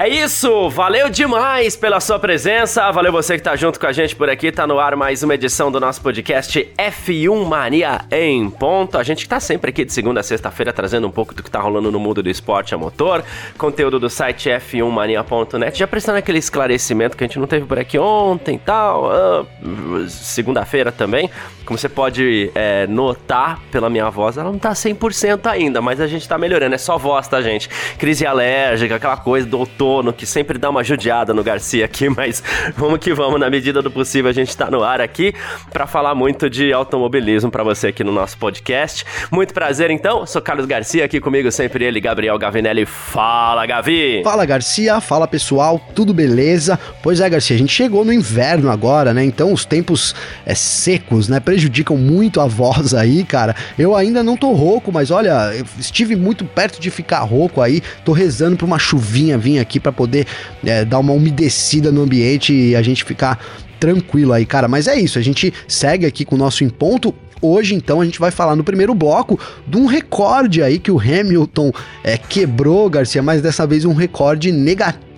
É isso, valeu demais pela sua presença, valeu você que tá junto com a gente por aqui, tá no ar mais uma edição do nosso podcast F1 Mania em ponto. A gente tá sempre aqui de segunda a sexta-feira trazendo um pouco do que tá rolando no mundo do esporte a motor, conteúdo do site f1mania.net, já prestando aquele esclarecimento que a gente não teve por aqui ontem e tal, uh, segunda-feira também. Como você pode é, notar pela minha voz, ela não tá 100% ainda, mas a gente tá melhorando, é só voz, tá gente? Crise alérgica, aquela coisa, doutor sono, que sempre dá uma judiada no Garcia aqui, mas vamos que vamos, na medida do possível a gente tá no ar aqui para falar muito de automobilismo para você aqui no nosso podcast. Muito prazer então, sou Carlos Garcia, aqui comigo sempre ele, Gabriel Gavinelli. Fala, Gavi! Fala, Garcia, fala pessoal, tudo beleza? Pois é, Garcia, a gente chegou no inverno agora, né? Então os tempos é, secos, né, prejudicam muito a voz aí, cara. Eu ainda não tô rouco, mas olha, estive muito perto de ficar rouco aí, tô rezando pra uma chuvinha vir aqui aqui para poder é, dar uma umedecida no ambiente e a gente ficar tranquilo aí, cara. Mas é isso, a gente segue aqui com o nosso em ponto. Hoje, então, a gente vai falar no primeiro bloco de um recorde aí que o Hamilton é, quebrou, Garcia, mas dessa vez um recorde negativo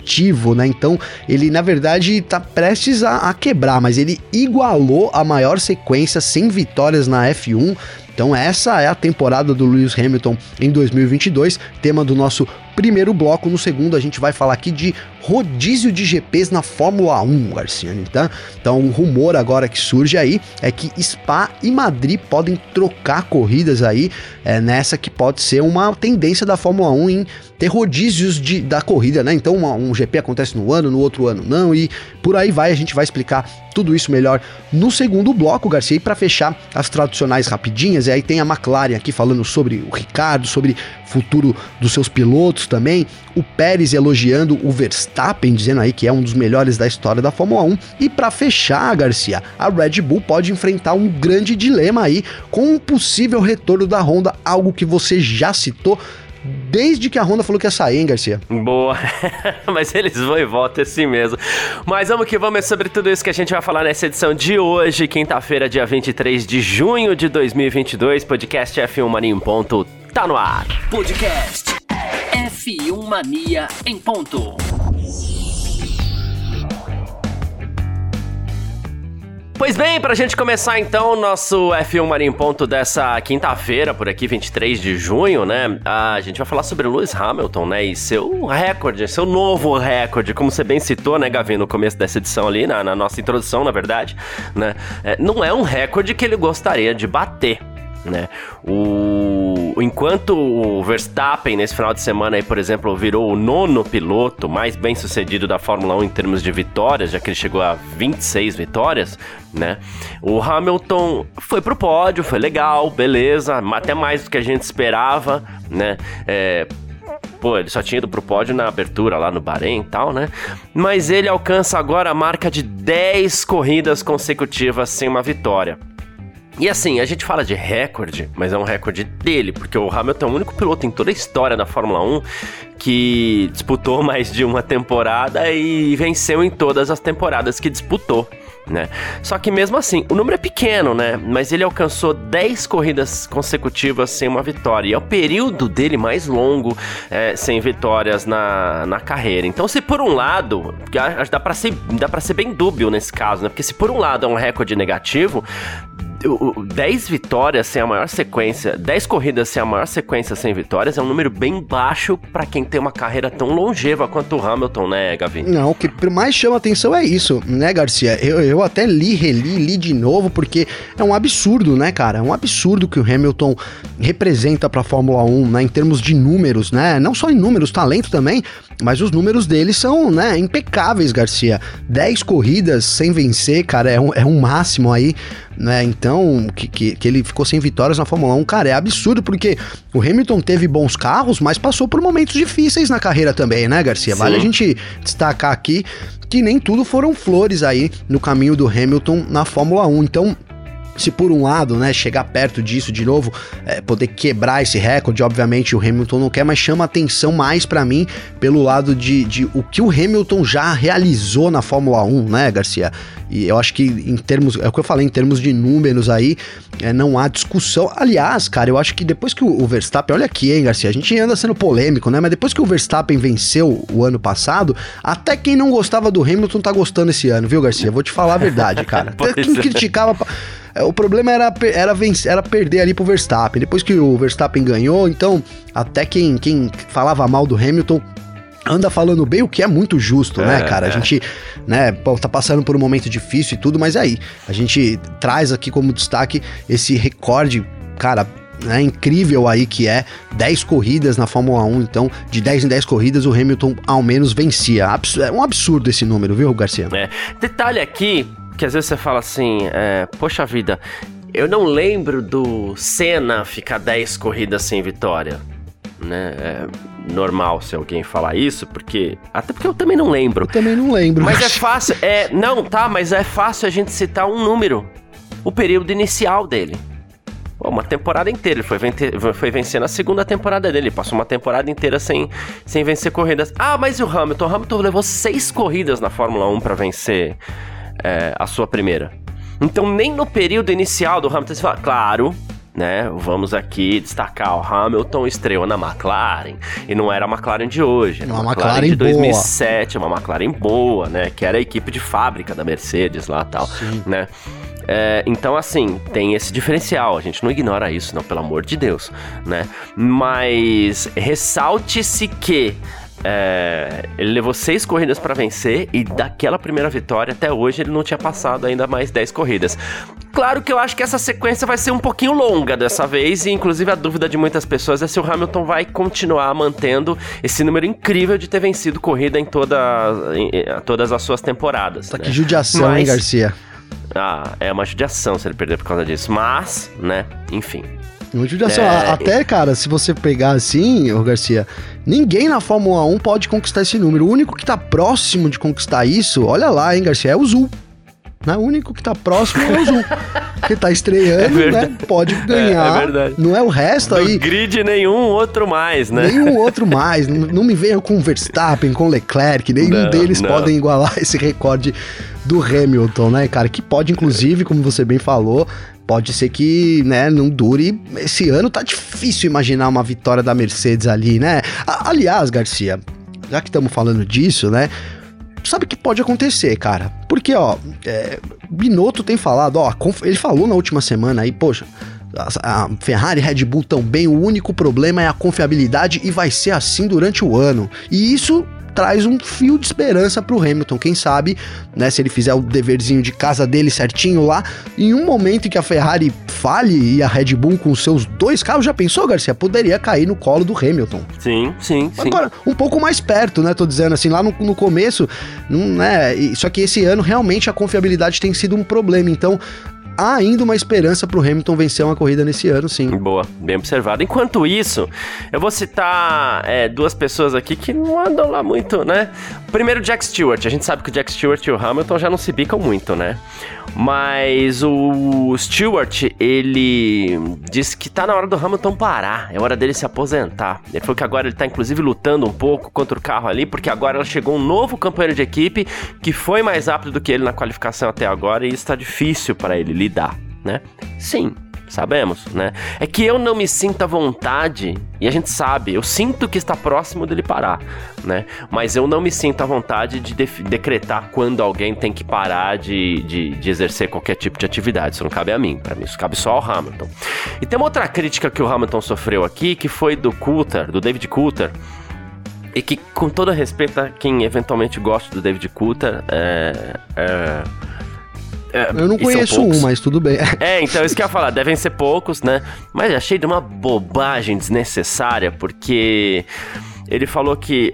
né? Então, ele na verdade tá prestes a, a, quebrar, mas ele igualou a maior sequência sem vitórias na F1. Então, essa é a temporada do Lewis Hamilton em 2022, tema do nosso primeiro bloco. No segundo, a gente vai falar aqui de rodízio de GPs na Fórmula 1, Garcia. Tá? Então, o rumor agora que surge aí é que Spa e Madrid podem trocar corridas aí é, nessa que pode ser uma tendência da Fórmula 1 em ter rodízios de, da corrida, né? Então, um GP acontece no ano, no outro ano não, e por aí vai. A gente vai explicar tudo isso melhor no segundo bloco, Garcia. E para fechar as tradicionais rapidinhas, e aí tem a McLaren aqui falando sobre o Ricardo, sobre futuro dos seus pilotos também. O Pérez elogiando o Verstappen, dizendo aí que é um dos melhores da história da Fórmula 1. E para fechar, Garcia, a Red Bull pode enfrentar um grande dilema aí com um possível retorno da Honda, algo que você já citou desde que a Honda falou que ia sair, hein, Garcia? Boa, mas eles vão e voltam assim mesmo. Mas vamos que vamos, é sobre tudo isso que a gente vai falar nessa edição de hoje, quinta-feira, dia 23 de junho de 2022, podcast F1 Mania em ponto, tá no ar. Podcast F1 Mania em ponto. Pois bem, pra gente começar então o nosso F1 Marinho Ponto dessa quinta-feira, por aqui, 23 de junho, né? A gente vai falar sobre o Lewis Hamilton, né? E seu recorde, seu novo recorde, como você bem citou, né, Gavin, no começo dessa edição ali, na, na nossa introdução, na verdade, né? É, não é um recorde que ele gostaria de bater, né? O enquanto o Verstappen nesse final de semana aí, por exemplo, virou o nono piloto mais bem sucedido da Fórmula 1 em termos de vitórias, já que ele chegou a 26 vitórias, né? O Hamilton foi pro pódio, foi legal, beleza, até mais do que a gente esperava, né? É, pô, ele só tinha ido pro pódio na abertura lá no Bahrein e tal, né? Mas ele alcança agora a marca de 10 corridas consecutivas sem uma vitória. E assim, a gente fala de recorde, mas é um recorde dele, porque o Hamilton é o único piloto em toda a história da Fórmula 1 que disputou mais de uma temporada e venceu em todas as temporadas que disputou. Né? Só que mesmo assim, o número é pequeno, né? Mas ele alcançou 10 corridas consecutivas sem uma vitória. E é o período dele mais longo é, sem vitórias na, na carreira. Então, se por um lado, dá para ser, dá pra ser bem dúbio nesse caso, né? Porque se por um lado é um recorde negativo, 10 vitórias sem a maior sequência, 10 corridas sem a maior sequência sem vitórias é um número bem baixo para quem tem uma carreira tão longeva quanto o Hamilton, né, Gavi? Não, o que mais chama atenção é isso, né, Garcia? Eu, eu até li, reli, li de novo, porque é um absurdo, né, cara? É um absurdo que o Hamilton representa pra Fórmula 1, né, em termos de números, né? Não só em números, talento também, mas os números dele são, né, impecáveis, Garcia. 10 corridas sem vencer, cara, é um, é um máximo aí né? Então, que, que, que, ele ficou sem vitórias na Fórmula 1, cara, é absurdo, porque o Hamilton teve bons carros, mas passou por momentos difíceis na carreira também, né, Garcia? Sim. Vale a gente destacar aqui que nem tudo foram flores aí no caminho do Hamilton na Fórmula 1. Então, se por um lado, né, chegar perto disso de novo, é, poder quebrar esse recorde, obviamente o Hamilton não quer, mas chama atenção mais para mim pelo lado de, de o que o Hamilton já realizou na Fórmula 1, né, Garcia? E eu acho que em termos, é o que eu falei, em termos de números aí, é, não há discussão. Aliás, cara, eu acho que depois que o, o, Verstappen, olha aqui, hein, Garcia, a gente anda sendo polêmico, né? Mas depois que o Verstappen venceu o ano passado, até quem não gostava do Hamilton tá gostando esse ano, viu, Garcia? Vou te falar a verdade, cara. até quem é. criticava. É, o problema era, era, vencer, era perder ali pro Verstappen. Depois que o Verstappen ganhou, então até quem, quem falava mal do Hamilton anda falando bem, o que é muito justo, né, é, né, cara? A é. gente, né, tá passando por um momento difícil e tudo, mas aí, a gente traz aqui como destaque esse recorde, cara, né, incrível aí que é 10 corridas na Fórmula 1, então de 10 em 10 corridas o Hamilton ao menos vencia. É um absurdo esse número, viu, Garcia? É. Detalhe aqui, que às vezes você fala assim, é, poxa vida, eu não lembro do Senna ficar 10 corridas sem vitória né? É normal se alguém falar isso, porque. Até porque eu também não lembro. Eu também não lembro. Mas é fácil. É, não, tá, mas é fácil a gente citar um número. O período inicial dele. Uma temporada inteira. Ele foi, foi vencendo a segunda temporada dele. Ele passou uma temporada inteira sem, sem vencer corridas. Ah, mas e o Hamilton? O Hamilton levou seis corridas na Fórmula 1 para vencer é, a sua primeira. Então, nem no período inicial do Hamilton, você fala, claro, né? Vamos aqui destacar o Hamilton estreou na McLaren e não era a McLaren de hoje, uma McLaren, McLaren de 2007, boa. uma McLaren boa, né? Que era a equipe de fábrica da Mercedes lá, tal, Sim. né? É, então, assim, tem esse diferencial. A gente não ignora isso, não, pelo amor de Deus, né? Mas ressalte-se que é, ele levou seis corridas para vencer e daquela primeira vitória até hoje ele não tinha passado ainda mais dez corridas. Claro que eu acho que essa sequência vai ser um pouquinho longa dessa vez e inclusive a dúvida de muitas pessoas é se o Hamilton vai continuar mantendo esse número incrível de ter vencido corrida em, toda, em, em todas as suas temporadas. Tá né? que judiação, Mas, hein, Garcia? Ah, é uma judiação se ele perder por causa disso. Mas, né, enfim. Judiação. É... Até, cara, se você pegar assim, ô Garcia, ninguém na Fórmula 1 pode conquistar esse número. O único que tá próximo de conquistar isso, olha lá, hein, Garcia, é o Zul. Né? O único que tá próximo é o Zul. que tá estreando, é né? Pode ganhar. É, é, verdade. Não é o resto Do aí. grid nenhum outro mais, né? Nenhum outro mais. não, não, me venha com Verstappen, com Leclerc. Nenhum não, deles não. podem igualar esse recorde do Hamilton, né, cara? Que pode, inclusive, como você bem falou, pode ser que, né, não dure. Esse ano tá difícil imaginar uma vitória da Mercedes ali, né? Aliás, Garcia, já que estamos falando disso, né? Sabe o que pode acontecer, cara? Porque, ó, é, Binotto tem falado, ó, ele falou na última semana aí, poxa, a Ferrari e Red Bull tão bem, o único problema é a confiabilidade e vai ser assim durante o ano. E isso traz um fio de esperança pro Hamilton. Quem sabe, né, se ele fizer o deverzinho de casa dele certinho lá, em um momento em que a Ferrari fale e a Red Bull com seus dois carros, já pensou, Garcia? Poderia cair no colo do Hamilton. Sim, sim, sim. Agora, um pouco mais perto, né? Tô dizendo assim, lá no, no começo, não, né? Só que esse ano realmente a confiabilidade tem sido um problema. Então, há ainda uma esperança para o Hamilton vencer uma corrida nesse ano, sim. Boa, bem observado. Enquanto isso, eu vou citar é, duas pessoas aqui que não andam lá muito, né? Primeiro, Jack Stewart. A gente sabe que o Jack Stewart e o Hamilton já não se bicam muito, né? Mas o Stewart, ele disse que tá na hora do Hamilton parar, é hora dele se aposentar. Ele falou que agora ele tá inclusive lutando um pouco contra o carro ali, porque agora chegou um novo companheiro de equipe que foi mais rápido do que ele na qualificação até agora e isso tá difícil para ele lidar, né? Sim, sabemos, né? É que eu não me sinto à vontade, e a gente sabe, eu sinto que está próximo dele parar, né? Mas eu não me sinto à vontade de decretar quando alguém tem que parar de, de, de, exercer qualquer tipo de atividade. Isso não cabe a mim, para mim isso cabe só ao Hamilton. E tem uma outra crítica que o Hamilton sofreu aqui, que foi do Coulter, do David Coulter, e que, com todo respeito a quem eventualmente gosta do David Coulter, é, é é, eu não conheço um, mas tudo bem. É, então isso que eu ia falar, devem ser poucos, né? Mas achei de uma bobagem desnecessária, porque ele falou que,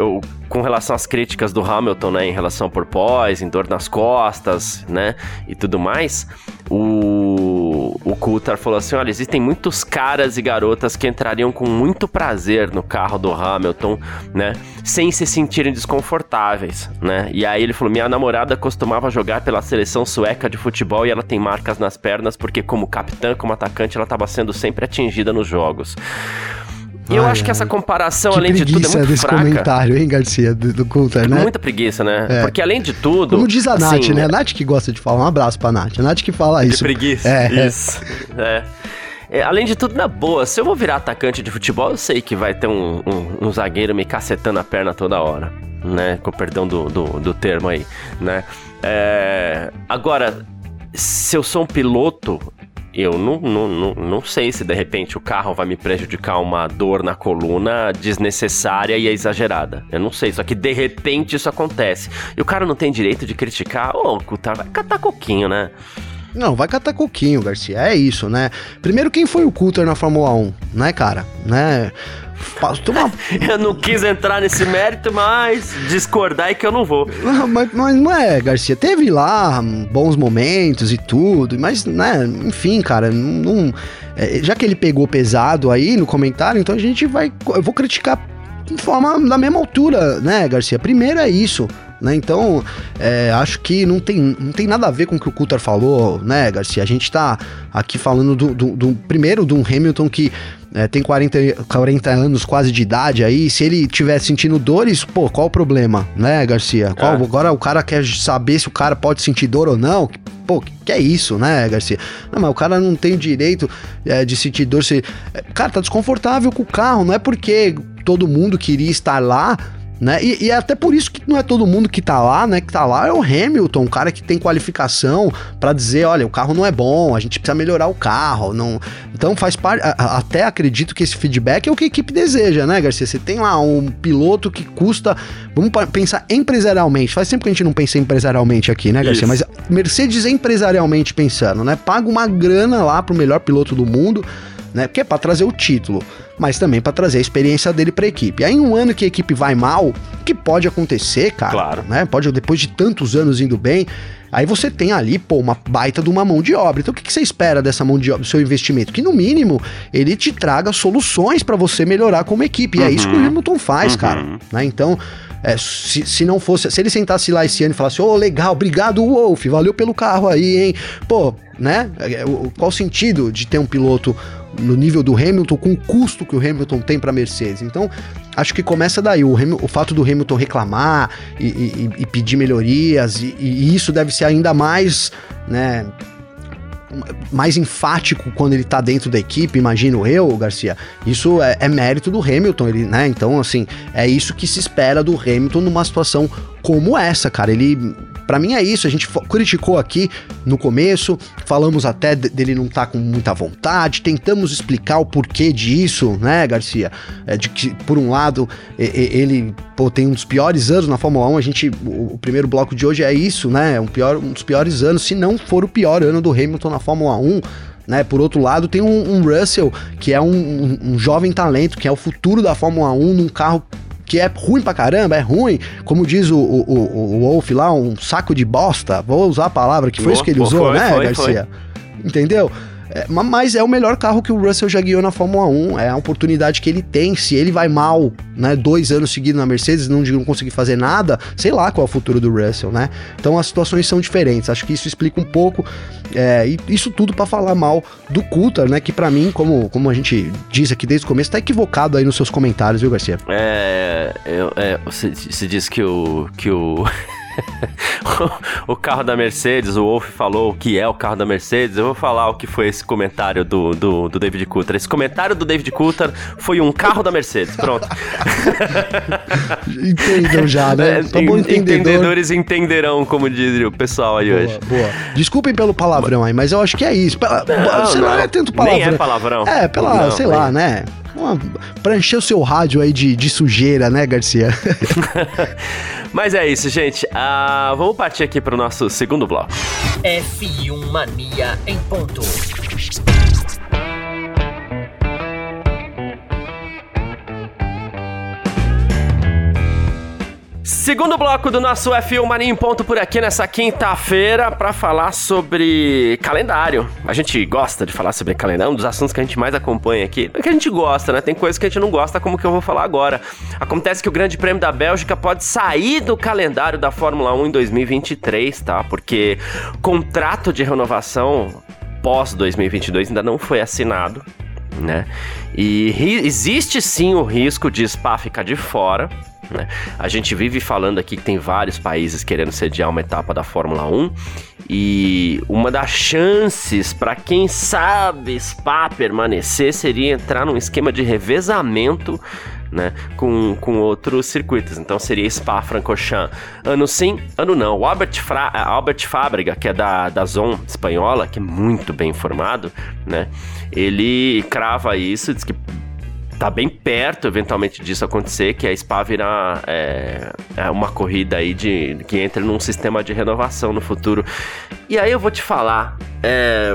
com relação às críticas do Hamilton, né, em relação ao porpoise, em dor nas costas, né, e tudo mais, o, o Coulthard falou assim, olha, existem muitos caras e garotas que entrariam com muito prazer no carro do Hamilton, né, sem se sentirem desconfortáveis, né, e aí ele falou, minha namorada costumava jogar pela seleção sueca de futebol e ela tem marcas nas pernas porque como capitã, como atacante, ela estava sendo sempre atingida nos jogos. E eu acho que essa comparação, que além de tudo, é muito desse fraca. comentário, hein, Garcia, do, do Coulter, né? Muita preguiça, né? É. Porque além de tudo... Como diz a Nath, assim, né? A Nath que gosta de falar. Um abraço pra Nath. A Nath que fala de isso. preguiça. É, isso. É. É, além de tudo, na boa, se eu vou virar atacante de futebol, eu sei que vai ter um, um, um zagueiro me cacetando a perna toda hora, né? Com perdão do, do, do termo aí, né? É, agora, se eu sou um piloto, eu não, não, não, não sei se de repente o carro vai me prejudicar uma dor na coluna desnecessária e exagerada. Eu não sei, só que de repente isso acontece. E o cara não tem direito de criticar, ô, oh, vai catar coquinho, né? Não, vai catar coquinho, Garcia. É isso, né? Primeiro, quem foi o Coulter na Fórmula 1, né, cara? Né? Uma... eu não quis entrar nesse mérito, mas discordar é que eu não vou. Não, mas, mas, não é, Garcia. Teve lá bons momentos e tudo, mas, né, enfim, cara, não. É, já que ele pegou pesado aí no comentário, então a gente vai. Eu vou criticar de forma da mesma altura, né, Garcia? Primeiro é isso. Né? Então, é, acho que não tem, não tem nada a ver com o que o Coulter falou, né, Garcia? A gente tá aqui falando do, do, do primeiro de um Hamilton que é, tem 40, 40 anos quase de idade aí, se ele tiver sentindo dores, pô, qual o problema, né, Garcia? Qual, é. Agora o cara quer saber se o cara pode sentir dor ou não. Pô, que é isso, né, Garcia? Não, mas o cara não tem o direito é, de sentir dor. Se... É, cara, tá desconfortável com o carro, não é porque todo mundo queria estar lá né? E, e, é até por isso que não é todo mundo que tá lá, né? Que tá lá é o Hamilton, um cara que tem qualificação para dizer, olha, o carro não é bom, a gente precisa melhorar o carro. Não... Então faz parte. Até acredito que esse feedback é o que a equipe deseja, né, Garcia? Você tem lá um piloto que custa. Vamos pensar empresarialmente. Faz tempo que a gente não pensa empresarialmente aqui, né, Garcia? Isso. Mas Mercedes empresarialmente pensando, né? Paga uma grana lá pro melhor piloto do mundo né? Porque é para trazer o título, mas também para trazer a experiência dele para a equipe. Aí um ano que a equipe vai mal, que pode acontecer, cara, claro. né? Pode depois de tantos anos indo bem, Aí você tem ali, pô, uma baita de uma mão de obra. Então o que, que você espera dessa mão de obra, do seu investimento? Que no mínimo ele te traga soluções para você melhorar como equipe. E uhum. é isso que o uhum. Hamilton faz, uhum. cara. Né? Então, é, se, se não fosse, se ele sentasse lá esse ano e falasse, ô, oh, legal, obrigado, Wolf, valeu pelo carro aí, hein? Pô, né? É, qual o sentido de ter um piloto no nível do Hamilton com o custo que o Hamilton tem para Mercedes. Então, acho que começa daí o, o fato do Hamilton reclamar e, e, e pedir melhorias e, e, isso deve ser ainda mais, né? Mais enfático quando ele tá dentro da equipe, imagino eu, Garcia. Isso é, é, mérito do Hamilton, ele, né? Então, assim, é isso que se espera do Hamilton numa situação como essa, cara. Ele para mim é isso, a gente criticou aqui no começo, falamos até dele não estar tá com muita vontade, tentamos explicar o porquê disso, né, Garcia? É, de que, por um lado, ele pô, tem um dos piores anos na Fórmula 1, a gente, o, primeiro bloco de hoje é isso, né? Um, pior, um dos piores anos, se não for o pior ano do Hamilton na Fórmula 1. Né? Por outro lado, tem um, um Russell, que é um, um, um, jovem talento, que é o futuro da Fórmula 1 num carro que é ruim pra caramba, é ruim, como diz o, o, o, o Wolf lá, um saco de bosta, vou usar a palavra que foi isso que ele usou, foi, né, foi, Garcia? Foi. Entendeu? É, mas é o melhor carro que o Russell já guiou na Fórmula 1. É a oportunidade que ele tem. Se ele vai mal, né, dois anos seguidos na Mercedes, não, não conseguir fazer nada, sei lá qual é o futuro do Russell, né? Então as situações são diferentes. Acho que isso explica um pouco. É, isso tudo para falar mal do Coulter, né? Que para mim, como, como a gente diz aqui desde o começo, tá equivocado aí nos seus comentários, viu, Garcia? É. É você, você disse que o. Que o... o carro da Mercedes, o Wolf falou o que é o carro da Mercedes. Eu vou falar o que foi esse comentário do, do, do David Coulter. Esse comentário do David Coulter foi um carro da Mercedes. Pronto. Entendam já, né? Tá bom entendedor. Entendedores entenderão, como diz o pessoal aí boa, hoje. Boa. Desculpem pelo palavrão aí, mas eu acho que é isso. Pela, não, sei não, lá, é tanto palavrão. Nem é palavrão. É, pela, não, sei lá, né? Uma, pra encher o seu rádio aí de, de sujeira, né, Garcia? Mas é isso, gente. Uh, vamos partir aqui para o nosso segundo bloco. F1 Mania em ponto. Segundo bloco do nosso F1 Mania em Ponto por aqui nessa quinta-feira para falar sobre calendário. A gente gosta de falar sobre calendário, é um dos assuntos que a gente mais acompanha aqui. É que a gente gosta, né? Tem coisas que a gente não gosta, como que eu vou falar agora. Acontece que o Grande Prêmio da Bélgica pode sair do calendário da Fórmula 1 em 2023, tá? Porque contrato de renovação pós 2022 ainda não foi assinado, né? E existe sim o risco de Spa ficar de fora. Né? A gente vive falando aqui que tem vários países querendo sediar uma etapa da Fórmula 1 e uma das chances para quem sabe Spa permanecer seria entrar num esquema de revezamento né, com, com outros circuitos. Então seria Spa-Francorchamps ano sim, ano não. O Albert, Fra Albert Fábrega, que é da, da Zon espanhola, que é muito bem informado, né, ele crava isso, diz que tá bem perto, eventualmente, disso acontecer, que a Spa virar é, é uma corrida aí de que entra num sistema de renovação no futuro. E aí eu vou te falar. É,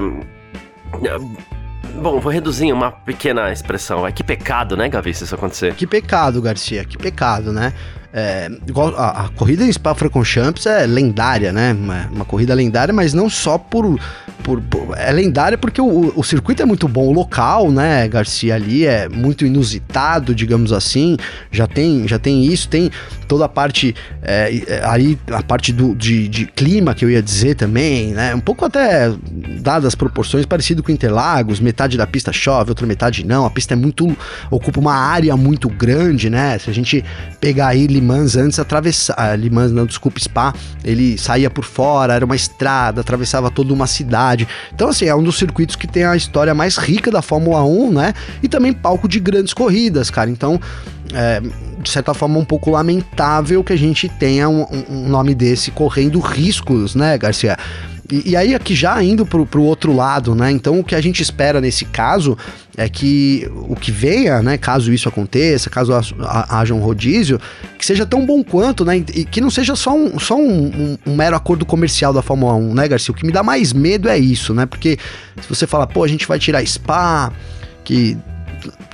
Bom, vou reduzir uma pequena expressão. É que pecado, né, Gavi, se isso acontecer? Que pecado, Garcia, que pecado, né? É, a, a, corrida em Spa-Francorchamps é lendária, né? Uma, uma, corrida lendária, mas não só por, por, por é lendária porque o, o, circuito é muito bom, o local, né, Garcia ali é muito inusitado, digamos assim. Já tem, já tem isso, tem toda a parte é, é aí a parte do, de, de, clima que eu ia dizer também, né? Um pouco até dadas as proporções parecido com Interlagos, metade da pista chove, outra metade não. A pista é muito ocupa uma área muito grande, né? Se a gente pegar aí Limans antes atravessar. Ah, Limans, não, desculpa, Spa. Ele saía por fora, era uma estrada, atravessava toda uma cidade. Então, assim, é um dos circuitos que tem a história mais rica da Fórmula 1, né? E também palco de grandes corridas, cara. Então, é, de certa forma, um pouco lamentável que a gente tenha um, um nome desse correndo riscos, né, Garcia? E, e, aí, aqui já indo pro, pro outro lado, né? Então, o que a gente espera nesse caso é que o que venha, né? Caso isso aconteça, caso haja um rodízio, que seja tão bom quanto, né? E que não seja só um, só um, um, um mero acordo comercial da Fórmula 1, né, Garcia? O que me dá mais medo é isso, né? Porque se você fala, pô, a gente vai tirar Spa, que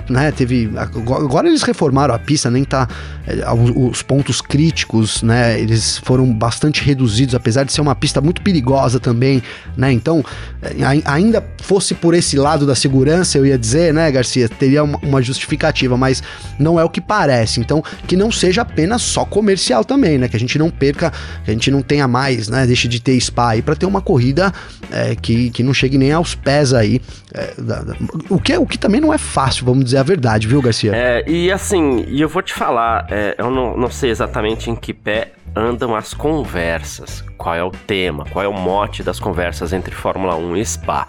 né, teve agora eles reformaram a pista, nem tá é, os pontos críticos, né, eles foram bastante reduzidos, apesar de ser uma pista muito perigosa também, né? Então, é, ainda fosse por esse lado da segurança, eu ia dizer, né, Garcia, teria uma justificativa, mas não é o que parece. Então, que não seja apenas só comercial também, né? Que a gente não perca, que a gente não tenha mais, né? Deixe de ter spa aí para ter uma corrida é, que, que não chegue nem aos pés aí. É, o, que, o que também não é fácil, vamos dizer a verdade, viu, Garcia? É, e assim, e eu vou te falar, é, eu não, não sei exatamente em que pé andam as conversas, qual é o tema, qual é o mote das conversas entre Fórmula 1 e Spa.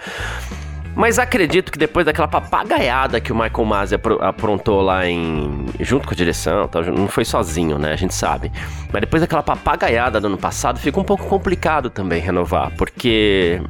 Mas acredito que depois daquela papagaiada que o Michael Masi aprontou lá em. junto com a direção, não foi sozinho, né? A gente sabe. Mas depois daquela papagaiada do ano passado, fica um pouco complicado também renovar, porque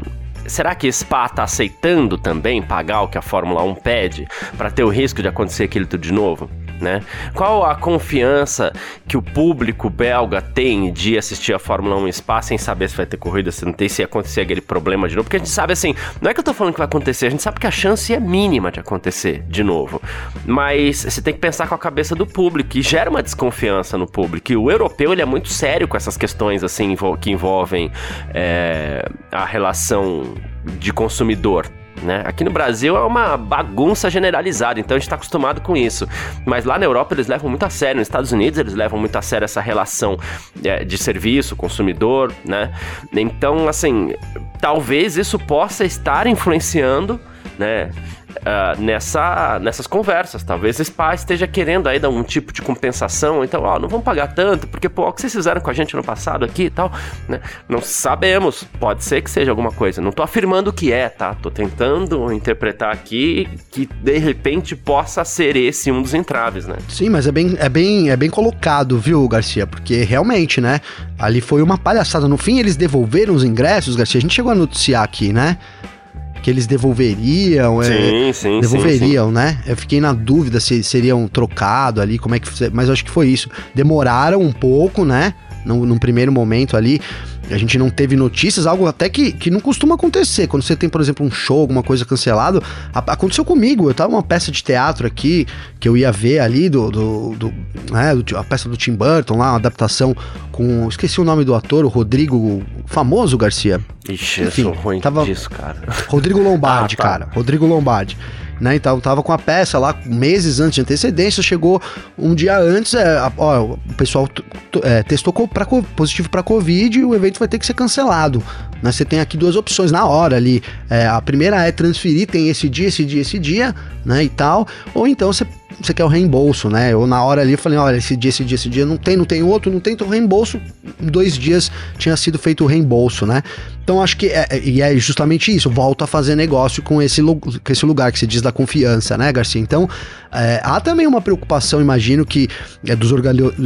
será que Spa está aceitando também pagar o que a Fórmula 1 pede para ter o risco de acontecer aquilo tudo de novo? Né? Qual a confiança que o público belga tem de assistir a Fórmula 1 em Spa sem saber se vai ter corrida, se não tem, se acontecer aquele problema de novo? Porque a gente sabe assim, não é que eu tô falando que vai acontecer, a gente sabe que a chance é mínima de acontecer de novo. Mas você tem que pensar com a cabeça do público e gera uma desconfiança no público. E o europeu, ele é muito sério com essas questões assim que envolvem é, a relação de consumidor né? Aqui no Brasil é uma bagunça generalizada, então a gente está acostumado com isso. Mas lá na Europa eles levam muito a sério, nos Estados Unidos eles levam muito a sério essa relação é, de serviço, consumidor, né? Então, assim, talvez isso possa estar influenciando, né? Uh, nessa, nessas conversas. Talvez esse pai esteja querendo aí dar um tipo de compensação, então, ó, não vamos pagar tanto, porque, pô, o que vocês fizeram com a gente no passado aqui e tal, né? Não sabemos, pode ser que seja alguma coisa. Não tô afirmando que é, tá? Tô tentando interpretar aqui que de repente possa ser esse um dos entraves, né? Sim, mas é bem, é bem, é bem colocado, viu, Garcia? Porque realmente, né? Ali foi uma palhaçada. No fim, eles devolveram os ingressos, Garcia. A gente chegou a noticiar aqui, né? Que eles devolveriam. Sim, é, sim, Devolveriam, sim, né? Eu fiquei na dúvida se seriam trocado ali, como é que. Mas eu acho que foi isso. Demoraram um pouco, né? Num, num primeiro momento ali. A gente não teve notícias, algo até que, que não costuma acontecer. Quando você tem, por exemplo, um show, alguma coisa cancelado, a, aconteceu comigo. Eu tava numa peça de teatro aqui que eu ia ver ali do, do, do, né, do a peça do Tim Burton lá, uma adaptação com, esqueci o nome do ator, o Rodrigo, famoso Garcia. Ixi, Enfim, eu sou ruim tava, disso, cara. Rodrigo Lombardi, ah, tá. cara. Rodrigo Lombardi né? Então tava com a peça lá meses antes de antecedência, chegou um dia antes, é, ó, o pessoal é, testou pra, positivo para Covid e o evento vai ter que ser cancelado. Né? Você tem aqui duas opções na hora ali. É, a primeira é transferir, tem esse dia, esse dia, esse dia, né? E tal. Ou então você você quer o reembolso, né? Eu na hora ali falei, olha, esse dia, esse dia, esse dia não tem, não tem outro, não tem, então reembolso. Em dois dias tinha sido feito o reembolso, né? Então acho que é, é, e é justamente isso, volta a fazer negócio com esse, com esse lugar que se diz da confiança, né, Garcia? Então é, há também uma preocupação, imagino que é, dos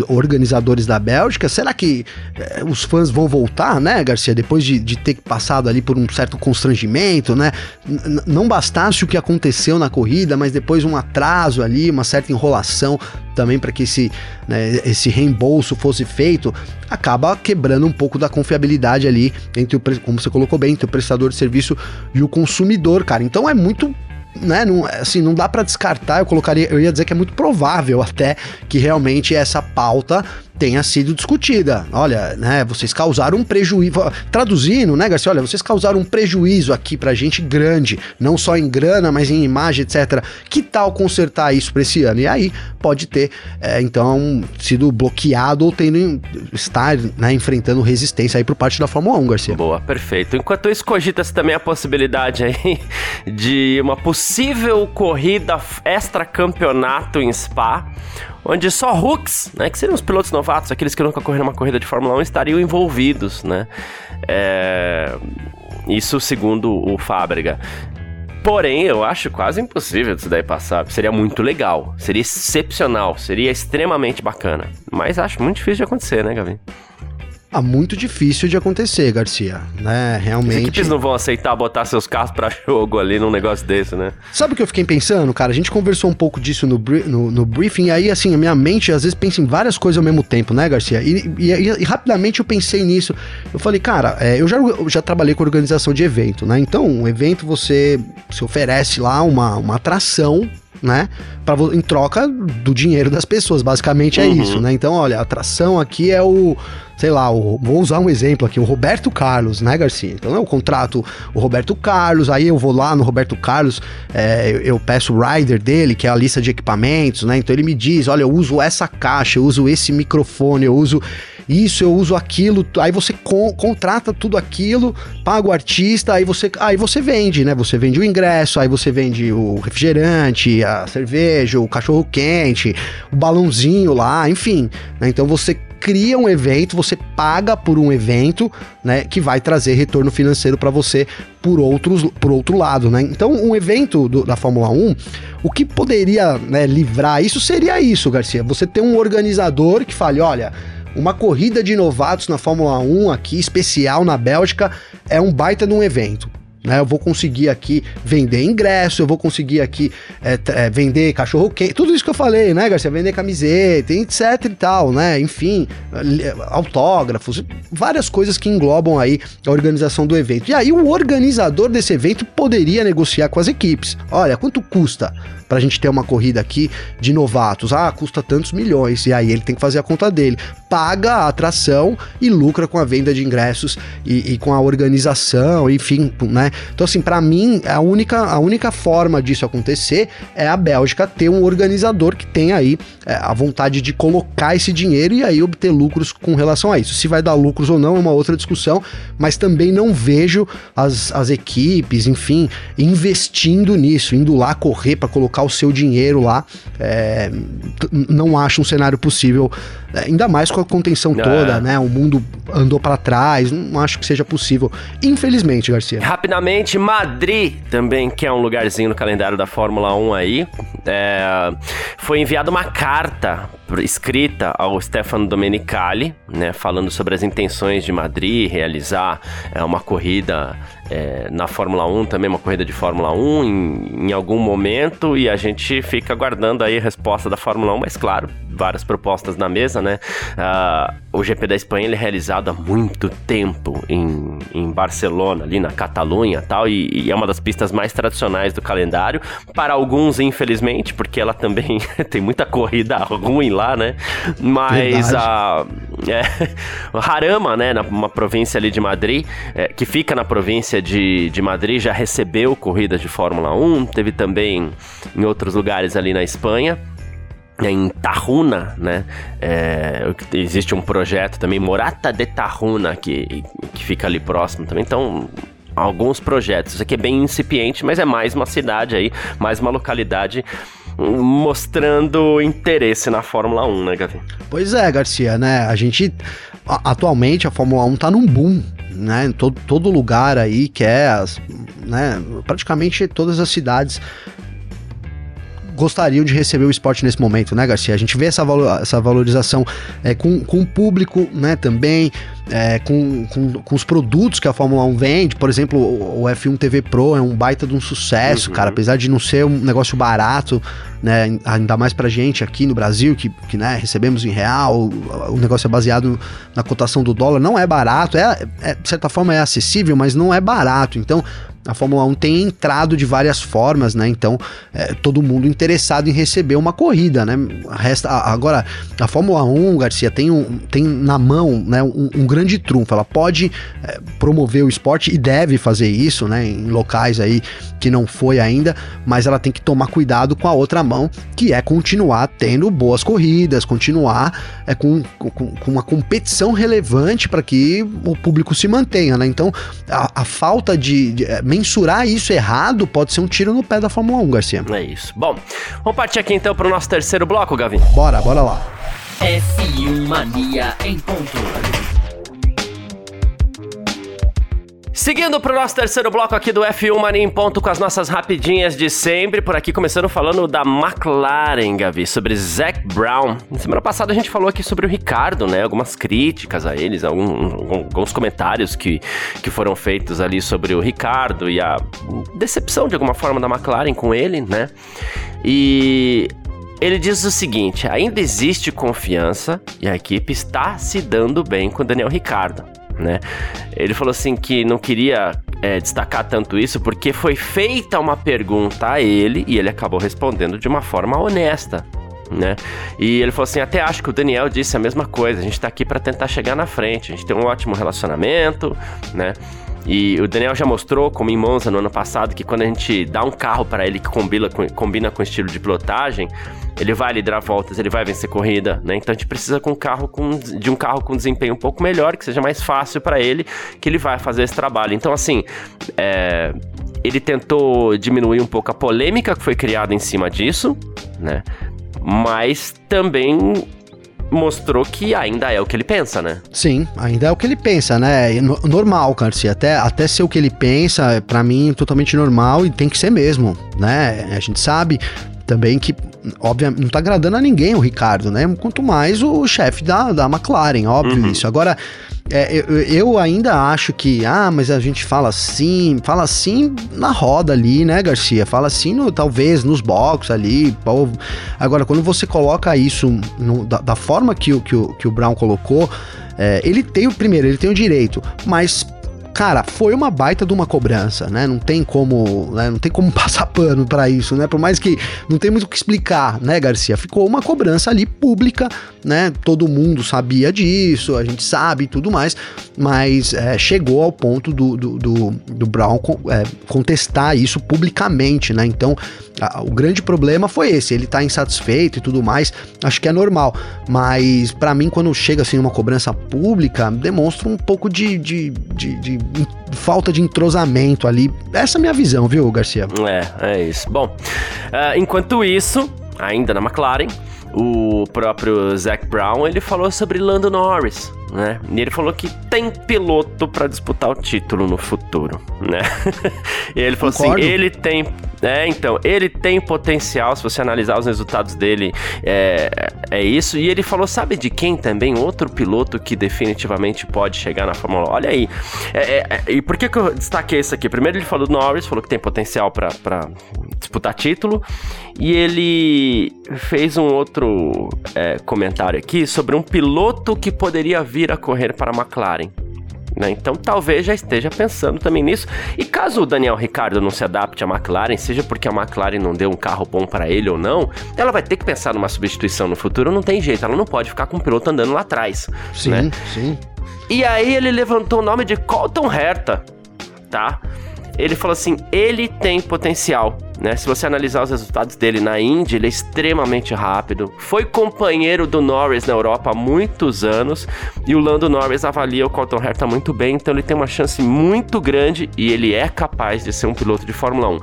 organizadores da Bélgica, será que é, os fãs vão voltar, né, Garcia? Depois de, de ter passado ali por um certo constrangimento, né? N não bastasse o que aconteceu na corrida, mas depois um atraso ali, uma certa enrolação também para que esse, né, esse reembolso fosse feito, acaba quebrando um pouco da confiabilidade ali entre o, como você colocou bem, entre o prestador de serviço e o consumidor, cara. Então é muito né, não, assim, não dá para descartar, eu colocaria, eu ia dizer que é muito provável até que realmente essa pauta tenha sido discutida. Olha, né, vocês causaram um prejuízo, traduzindo, né, Garcia, olha, vocês causaram um prejuízo aqui pra gente grande, não só em grana, mas em imagem, etc. Que tal consertar isso para esse ano? E aí pode ter, é, então, sido bloqueado ou tendo estar, né, enfrentando resistência aí por parte da Fórmula 1, Garcia. Boa, perfeito. Enquanto isso, cogita-se também a possibilidade aí de uma possível corrida extra-campeonato em Spa, onde só hooks, né, que seriam os pilotos novatos, aqueles que nunca correram uma corrida de Fórmula 1, estariam envolvidos, né? É... Isso segundo o Fábrega. Porém, eu acho quase impossível isso daí passar. Seria muito legal, seria excepcional, seria extremamente bacana. Mas acho muito difícil de acontecer, né, Gavi? Ah, muito difícil de acontecer, Garcia, né? Realmente. As equipes não vão aceitar botar seus carros para jogo ali num negócio desse, né? Sabe o que eu fiquei pensando, cara? A gente conversou um pouco disso no, no, no briefing, e aí, assim, a minha mente às vezes pensa em várias coisas ao mesmo tempo, né, Garcia? E, e, e, e rapidamente eu pensei nisso. Eu falei, cara, é, eu, já, eu já trabalhei com organização de evento, né? Então, um evento você se oferece lá uma, uma atração né? Pra, em troca do dinheiro das pessoas, basicamente é uhum. isso, né? Então, olha, a atração aqui é o, sei lá, o, vou usar um exemplo aqui, o Roberto Carlos, né, Garcia? Então eu contrato o Roberto Carlos, aí eu vou lá no Roberto Carlos, é, eu, eu, peço o rider dele, que é a lista de equipamentos, né? Então ele me diz, olha, eu uso essa caixa, eu uso esse microfone, eu uso isso, eu uso aquilo, aí você contrata tudo aquilo, paga o artista, aí você, aí você vende, né? Você vende o ingresso, aí você vende o refrigerante, cerveja, o cachorro quente, o balãozinho lá, enfim. Né? Então você cria um evento, você paga por um evento, né, que vai trazer retorno financeiro para você por outros por outro lado, né? Então, um evento do, da Fórmula 1, o que poderia né, livrar isso seria isso, Garcia. Você ter um organizador que fale, olha, uma corrida de novatos na Fórmula 1 aqui, especial na Bélgica, é um baita de um evento. Né, eu vou conseguir aqui vender ingresso, eu vou conseguir aqui é, é, vender cachorro quente, tudo isso que eu falei, né, Garcia? Vender camiseta, etc e tal, né? Enfim, autógrafos, várias coisas que englobam aí a organização do evento. E aí o organizador desse evento poderia negociar com as equipes. Olha, quanto custa? para a gente ter uma corrida aqui de novatos. Ah, custa tantos milhões. E aí ele tem que fazer a conta dele. Paga a atração e lucra com a venda de ingressos e, e com a organização, enfim, né? Então, assim, para mim, a única, a única forma disso acontecer é a Bélgica ter um organizador que tem aí é, a vontade de colocar esse dinheiro e aí obter lucros com relação a isso. Se vai dar lucros ou não é uma outra discussão, mas também não vejo as, as equipes, enfim, investindo nisso, indo lá correr para colocar o seu dinheiro lá. É, não acho um cenário possível, é, ainda mais com a contenção é. toda, né? O mundo andou para trás, não acho que seja possível. Infelizmente, Garcia. Rapidamente, Madrid também, que é um lugarzinho no calendário da Fórmula 1 aí. É, foi enviada uma carta escrita ao Stefano Domenicali, né, falando sobre as intenções de Madrid realizar é, uma corrida é, na Fórmula 1, também uma corrida de Fórmula 1 em, em, algum momento, e a gente fica aguardando aí a resposta da Fórmula 1, mas claro, várias propostas na mesa, né? Uh, o GP da Espanha ele é realizado há muito tempo em, em Barcelona, ali na Catalunha tal, e, e é uma das pistas mais tradicionais do calendário. Para alguns, infelizmente, porque ela também tem muita corrida ruim lá, né? Mas Verdade. a. É, Harama, né, uma província ali de Madrid, é, que fica na província de, de Madrid, já recebeu corridas de Fórmula 1, teve também em outros lugares ali na Espanha em Tarruna, né? É, existe um projeto também, Morata de Tarruna, que, que fica ali próximo também. Então, alguns projetos. Isso aqui é bem incipiente, mas é mais uma cidade aí, mais uma localidade mostrando interesse na Fórmula 1, né, Gavi? Pois é, Garcia, né? A gente atualmente a Fórmula 1 tá num boom, né? Todo, todo lugar aí que é, as, né? Praticamente todas as cidades gostariam de receber o esporte nesse momento, né, Garcia? A gente vê essa, valor, essa valorização é, com, com o público, né, também, é, com, com, com, os produtos que a Fórmula 1 vende. Por exemplo, o, o F1 TV Pro é um baita de um sucesso, uhum. cara, apesar de não ser um negócio barato, né, ainda mais pra gente aqui no Brasil, que, que né, recebemos em real, o, o negócio é baseado na cotação do dólar, não é barato, é, é, de certa forma é acessível, mas não é barato. Então, a Fórmula 1 tem entrado de várias formas, né? Então, é, todo mundo interessado em receber uma corrida, né? Resta, agora, a Fórmula 1, Garcia, tem, um, tem na mão né, um, um grande trunfo. Ela pode é, promover o esporte e deve fazer isso, né? Em locais aí que não foi ainda, mas ela tem que tomar cuidado com a outra mão, que é continuar tendo boas corridas, continuar é, com, com, com uma competição relevante para que o público se mantenha, né? Então, a, a falta de, de é, mensurar isso errado pode ser um tiro no pé da Fórmula 1, Garcia. É isso. Bom, vamos partir aqui então para o nosso terceiro bloco, Gavin. Bora, bora lá. F1 Mania em ponto. Seguindo para o nosso terceiro bloco aqui do F1 Mania em ponto com as nossas rapidinhas de sempre, por aqui começando falando da McLaren, Gavi, sobre Zac Brown. Semana passada a gente falou aqui sobre o Ricardo, né? Algumas críticas a eles, algum, alguns comentários que, que foram feitos ali sobre o Ricardo e a decepção de alguma forma da McLaren com ele, né? E ele diz o seguinte: ainda existe confiança e a equipe está se dando bem com o Daniel Ricardo né? Ele falou assim que não queria é, destacar tanto isso porque foi feita uma pergunta a ele e ele acabou respondendo de uma forma honesta. Né? E ele falou assim: até acho que o Daniel disse a mesma coisa. A gente tá aqui para tentar chegar na frente. A gente tem um ótimo relacionamento, né? E o Daniel já mostrou, como em Monza no ano passado, que quando a gente dá um carro para ele que combina com, combina com estilo de pilotagem, ele vai liderar voltas, ele vai vencer corrida, né? Então a gente precisa com um carro com, de um carro com desempenho um pouco melhor, que seja mais fácil para ele, que ele vai fazer esse trabalho. Então, assim, é, ele tentou diminuir um pouco a polêmica que foi criada em cima disso, né? Mas também mostrou que ainda é o que ele pensa, né? Sim, ainda é o que ele pensa, né? Normal, Garcia. Até, até ser o que ele pensa, para mim, é totalmente normal e tem que ser mesmo, né? A gente sabe também que, obviamente, não tá agradando a ninguém o Ricardo, né? Quanto mais o chefe da, da McLaren, óbvio uhum. isso. Agora, é, eu, eu, ainda acho que, ah, mas a gente fala assim, fala assim na roda ali, né, Garcia? Fala assim, no, talvez nos boxes ali. Agora, quando você coloca isso no, da, da, forma que, que, o, que o Brown colocou, é, ele tem o primeiro, ele tem o direito, mas cara, foi uma baita de uma cobrança, né? Não tem como, né? não tem como passar pano para isso, né? Por mais que não tem muito o que explicar, né, Garcia? Ficou uma cobrança ali pública, né? Todo mundo sabia disso, a gente sabe e tudo mais, mas é, chegou ao ponto do, do, do, do Brown é, contestar isso publicamente, né? Então, a, o grande problema foi esse, ele tá insatisfeito e tudo mais, acho que é normal, mas para mim, quando chega assim uma cobrança pública, demonstra um pouco de, de, de, de falta de entrosamento ali. Essa é a minha visão, viu, Garcia? É, é isso. Bom, uh, enquanto isso, ainda na McLaren, o próprio Zac Brown ele falou sobre Lando Norris, né? E ele falou que tem piloto para disputar o título no futuro, né? e ele falou assim, Concordo. assim, ele tem, é, então, ele tem potencial, se você analisar os resultados dele, é, é isso. E ele falou, sabe de quem também? Outro piloto que definitivamente pode chegar na Fórmula 1. Olha aí. É, é, é, e por que, que eu destaquei isso aqui? Primeiro ele falou do Norris, falou que tem potencial para disputar título. E ele fez um outro é, comentário aqui sobre um piloto que poderia vir a correr para a McLaren. Né? Então talvez já esteja pensando também nisso. E caso o Daniel Ricardo não se adapte à McLaren, seja porque a McLaren não deu um carro bom para ele ou não, ela vai ter que pensar numa substituição no futuro. Não tem jeito, ela não pode ficar com o piloto andando lá atrás. Sim, né? sim. E aí ele levantou o nome de Colton Herta, tá? Ele falou assim: ele tem potencial. Né? Se você analisar os resultados dele na Indy, ele é extremamente rápido. Foi companheiro do Norris na Europa há muitos anos e o Lando Norris avalia o Colton Herta muito bem, então ele tem uma chance muito grande e ele é capaz de ser um piloto de Fórmula 1.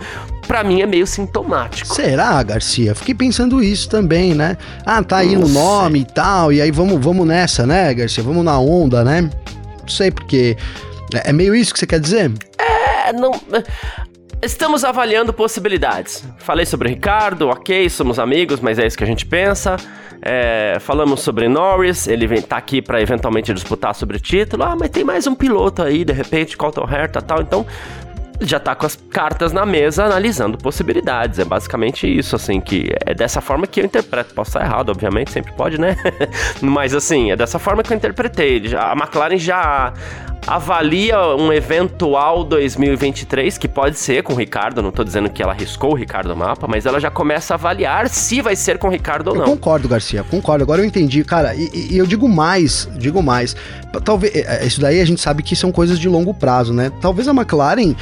Para mim é meio sintomático. Será, Garcia? Fiquei pensando isso também, né? Ah, tá aí Não o nome sei. e tal, e aí vamos, vamos nessa, né, Garcia? Vamos na onda, né? Não sei porque é, é meio isso que você quer dizer? É, não. Estamos avaliando possibilidades. Falei sobre o Ricardo, ok, somos amigos, mas é isso que a gente pensa. É, falamos sobre Norris, ele vem tá aqui para eventualmente disputar sobre o título. Ah, mas tem mais um piloto aí, de repente, Colton Herta tal. Então, já tá com as cartas na mesa analisando possibilidades. É basicamente isso, assim, que é dessa forma que eu interpreto. Posso estar errado, obviamente, sempre pode, né? Mas assim, é dessa forma que eu interpretei. A McLaren já avalia um eventual 2023, que pode ser com o Ricardo, não tô dizendo que ela arriscou o Ricardo mapa, mas ela já começa a avaliar se vai ser com o Ricardo ou não. Eu concordo, Garcia, concordo. Agora eu entendi, cara, e, e eu digo mais, digo mais. Talvez, é, é, isso daí a gente sabe que são coisas de longo prazo, né? Talvez a McLaren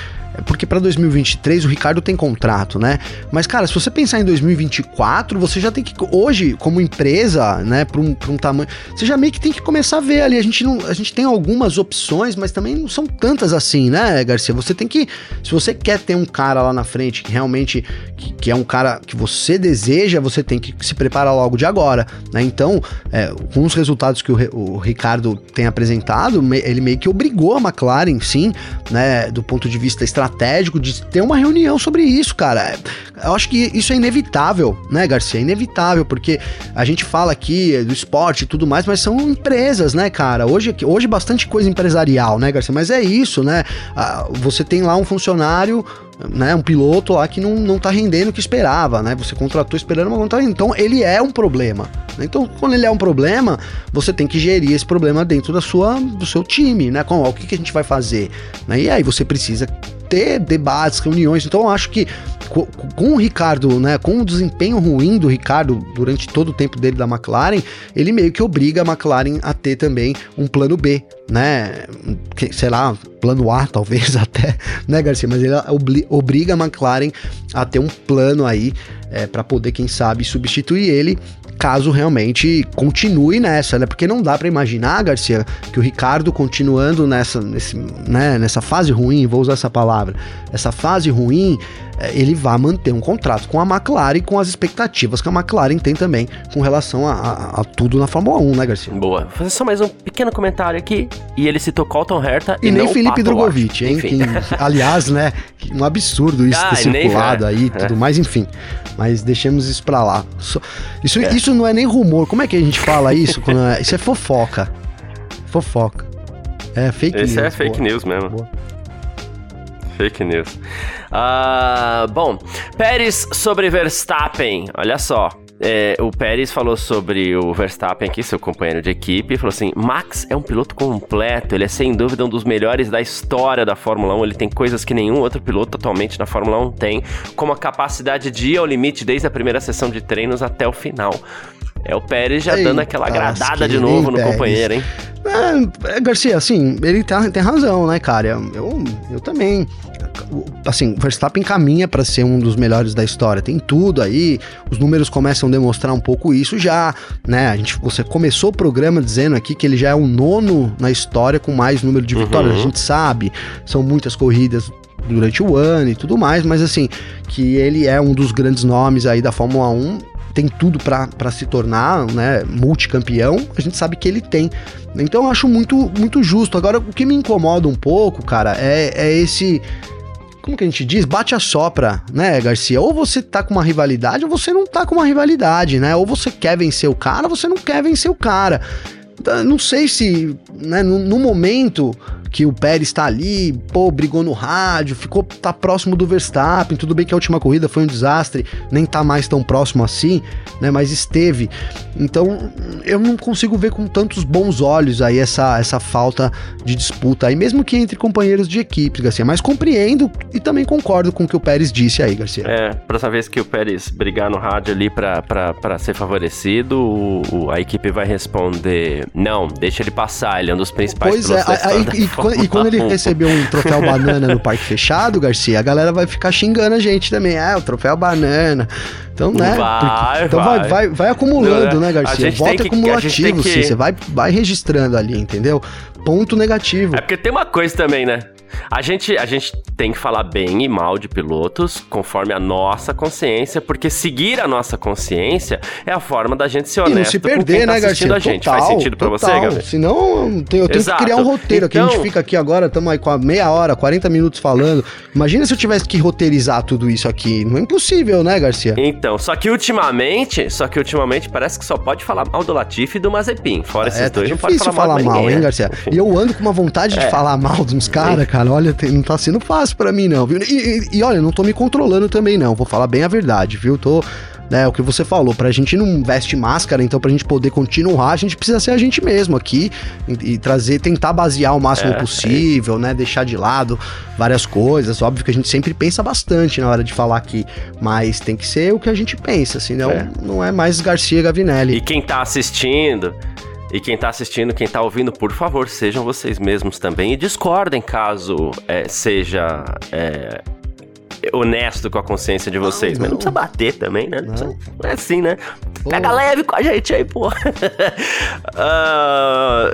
porque para 2023 o Ricardo tem contrato, né? Mas, cara, se você pensar em 2024, você já tem que. Hoje, como empresa, né, para um, um tamanho. Você já meio que tem que começar a ver ali. A gente, não, a gente tem algumas opções, mas também não são tantas assim, né, Garcia? Você tem que. Se você quer ter um cara lá na frente que realmente. que, que é um cara que você deseja, você tem que se preparar logo de agora, né? Então, é, com os resultados que o, o Ricardo tem apresentado, ele meio que obrigou a McLaren, sim, né, do ponto de vista estratégico estratégico de ter uma reunião sobre isso, cara. Eu acho que isso é inevitável, né, Garcia? É inevitável, porque a gente fala aqui do esporte e tudo mais, mas são empresas, né, cara? Hoje, hoje bastante coisa empresarial, né, Garcia? Mas é isso, né? Ah, você tem lá um funcionário né, um piloto lá que não, não tá rendendo o que esperava, né? Você contratou esperando, mas não tá Então ele é um problema. Então, quando ele é um problema, você tem que gerir esse problema dentro da sua, do seu time, né? Com, ó, o que, que a gente vai fazer? Né? E aí você precisa ter debates, reuniões. Então acho que com, o Ricardo, né, com o desempenho ruim do Ricardo durante todo o tempo dele da McLaren, ele meio que obriga a McLaren a ter também um plano B, né? Sei lá, plano A talvez até, né, Garcia? Mas ele obriga a McLaren a ter um plano aí é, para poder, quem sabe, substituir ele caso realmente continue nessa, né? Porque não dá para imaginar, Garcia, que o Ricardo continuando nessa, nesse, né, nessa fase ruim, vou usar essa palavra, essa fase ruim, ele vai manter um contrato com a McLaren com as expectativas que a McLaren tem também com relação a, a, a tudo na Fórmula 1, né, Garcia? Boa. Vou fazer só mais um pequeno comentário aqui. E ele citou Colton Herta e, e nem Felipe Drogovic, hein? Aliás, né, um absurdo isso ah, ter circulado aí e tudo é. mais, enfim. Mas deixemos isso pra lá. Isso, é. isso não é nem rumor. Como é que a gente fala isso? É, isso é fofoca. Fofoca. É fake Esse news. Esse é fake boa. news mesmo. Boa. Fake news. Uh, bom, Pérez sobre Verstappen. Olha só. É, o Pérez falou sobre o Verstappen aqui, seu companheiro de equipe, falou assim: Max é um piloto completo, ele é sem dúvida um dos melhores da história da Fórmula 1. Ele tem coisas que nenhum outro piloto atualmente na Fórmula 1 tem, como a capacidade de ir ao limite desde a primeira sessão de treinos até o final. É o Pérez já Eita, dando aquela agradada de novo no Pérez. companheiro, hein? É, é, Garcia, assim, ele tá, tem razão, né, cara? Eu, eu também. Assim, o Verstappen caminha para ser um dos melhores da história. Tem tudo aí, os números começam a demonstrar um pouco isso já, né? A gente, você começou o programa dizendo aqui que ele já é o nono na história com mais número de vitórias. Uhum. A gente sabe, são muitas corridas durante o ano e tudo mais, mas assim, que ele é um dos grandes nomes aí da Fórmula 1 tem tudo para se tornar né, multicampeão, a gente sabe que ele tem. Então eu acho muito, muito justo. Agora, o que me incomoda um pouco, cara, é, é esse como que a gente diz? Bate a sopra, né, Garcia? Ou você tá com uma rivalidade ou você não tá com uma rivalidade, né? Ou você quer vencer o cara ou você não quer vencer o cara. Então, não sei se, né, no, no momento que o Pérez está ali, pô, brigou no rádio, ficou tá próximo do Verstappen, tudo bem que a última corrida foi um desastre, nem tá mais tão próximo assim, né, mas esteve. Então, eu não consigo ver com tantos bons olhos aí essa, essa falta de disputa aí, mesmo que entre companheiros de equipe, Garcia, mas compreendo e também concordo com o que o Pérez disse aí, Garcia. É, próxima vez que o Pérez brigar no rádio ali para ser favorecido, o, a equipe vai responder, não, deixa ele passar, ele é um dos principais Pois é, e, e quando ele recebeu um troféu banana no parque fechado, Garcia, a galera vai ficar xingando a gente também. É, o troféu banana. Então, né? Vai, então vai. vai, vai, acumulando, né, Garcia? Volta que, acumulativo, que... sim. Você vai, vai registrando ali, entendeu? Ponto negativo. É porque tem uma coisa também, né? A gente, a gente tem que falar bem e mal de pilotos conforme a nossa consciência, porque seguir a nossa consciência é a forma da gente ser honesto e não se perder, tá né, Garcia? a gente. Total, Faz sentido pra total. você, Gabriel? Senão eu tenho, eu tenho que criar um roteiro então... aqui. A gente então- fica aqui agora, estamos aí com a meia hora, 40 minutos falando. Imagina se eu tivesse que roteirizar tudo isso aqui. Não é impossível, né, Garcia? Então, só que ultimamente, só que ultimamente parece que só pode falar mal do Latifi e do Mazepin. Fora esses é, tá dois, não pode falar, falar mal, mal hein, Garcia? E eu ando com uma vontade é. de falar mal de uns caras, cara. Olha, não tá sendo fácil para mim, não, viu? E, e, e, olha, não tô me controlando também, não. Vou falar bem a verdade, viu? Tô. Né, o que você falou, pra gente não veste máscara, então pra gente poder continuar, a gente precisa ser a gente mesmo aqui e, e trazer, tentar basear o máximo é, é possível, é né, deixar de lado várias coisas. Óbvio que a gente sempre pensa bastante na hora de falar aqui, mas tem que ser o que a gente pensa, senão é. não é mais Garcia Gavinelli. E quem tá assistindo, e quem tá assistindo, quem tá ouvindo, por favor, sejam vocês mesmos também e discordem caso é, seja é, honesto com a consciência de vocês. Não, Mas não precisa bater também, né? Não, não é assim, né? Pô. Pega leve com a gente aí, pô. uh,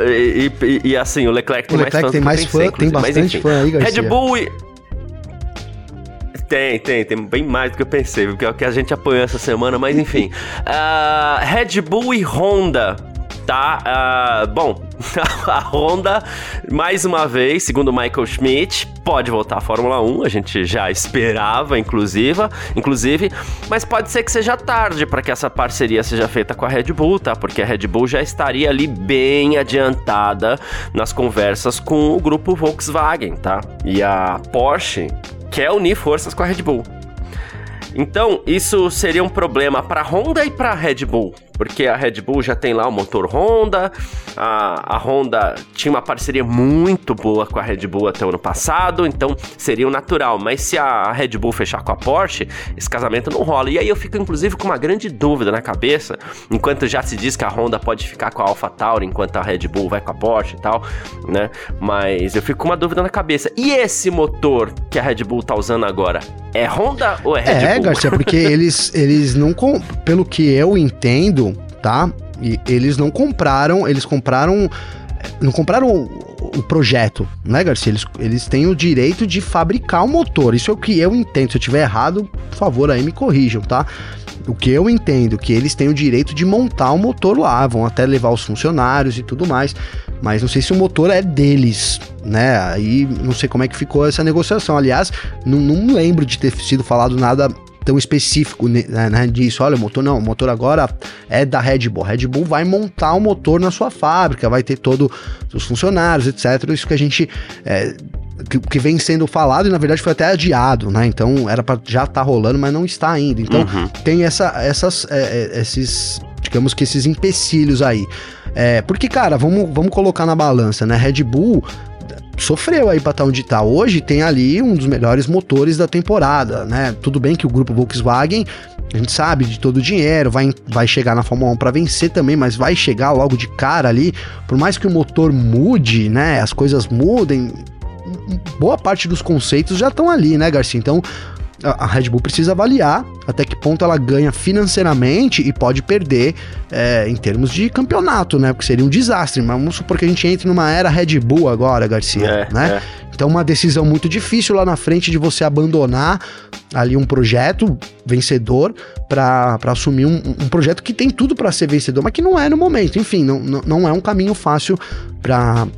e, e, e, assim, o Leclerc tem o Leclerc mais tem mais fã, tem bastante fã aí, Garcia. Red Bull e... Tem, tem, tem bem mais do que eu pensei, porque é o que a gente apanhou essa semana, mas enfim. Uh, Red Bull e Honda tá? Uh, bom, a Honda, mais uma vez, segundo Michael Schmidt, pode voltar à Fórmula 1, a gente já esperava, inclusive, inclusive, mas pode ser que seja tarde para que essa parceria seja feita com a Red Bull, tá? Porque a Red Bull já estaria ali bem adiantada nas conversas com o grupo Volkswagen, tá? E a Porsche quer unir forças com a Red Bull. Então, isso seria um problema para Honda e para Red Bull, porque a Red Bull já tem lá o motor Honda, a, a Honda tinha uma parceria muito boa com a Red Bull até o ano passado, então seria o natural. Mas se a Red Bull fechar com a Porsche, esse casamento não rola. E aí eu fico inclusive com uma grande dúvida na cabeça, enquanto já se diz que a Honda pode ficar com a AlphaTauri enquanto a Red Bull vai com a Porsche e tal, né? Mas eu fico com uma dúvida na cabeça. E esse motor que a Red Bull tá usando agora, é Honda ou é Red é, Bull? Garcia, porque eles, eles não. Pelo que eu entendo, tá? E eles não compraram. Eles compraram. Não compraram o, o projeto, né, Garcia? Eles, eles têm o direito de fabricar o motor. Isso é o que eu entendo. Se eu tiver errado, por favor, aí me corrijam, tá? O que eu entendo, que eles têm o direito de montar o motor lá, vão até levar os funcionários e tudo mais, mas não sei se o motor é deles, né? Aí não sei como é que ficou essa negociação. Aliás, não, não lembro de ter sido falado nada tão específico né, disso. Olha, o motor não, o motor agora é da Red Bull. A Red Bull vai montar o motor na sua fábrica, vai ter todos os funcionários, etc. Isso que a gente é, que, que, vem sendo falado e na verdade foi até adiado, né? Então era para já estar tá rolando, mas não está ainda. Então uhum. tem essa, essas, é, é, esses, digamos que esses empecilhos aí. É, porque, cara, vamos, vamos colocar na balança, né? Red Bull sofreu aí para estar tá onde tá. Hoje tem ali um dos melhores motores da temporada, né? Tudo bem que o grupo Volkswagen, a gente sabe de todo o dinheiro, vai, vai chegar na Fórmula 1 para vencer também, mas vai chegar logo de cara ali, por mais que o motor mude, né? As coisas mudem, boa parte dos conceitos já estão ali, né, Garcia? Então, a Red Bull precisa avaliar até que ponto ela ganha financeiramente e pode perder é, em termos de campeonato, né? Porque seria um desastre. Mas vamos supor que a gente entre numa era Red Bull agora, Garcia, é, né? É. Então, uma decisão muito difícil lá na frente de você abandonar ali um projeto vencedor para assumir um, um, projeto que tem tudo para ser vencedor, mas que não é no momento. Enfim, não, não, não é um caminho fácil para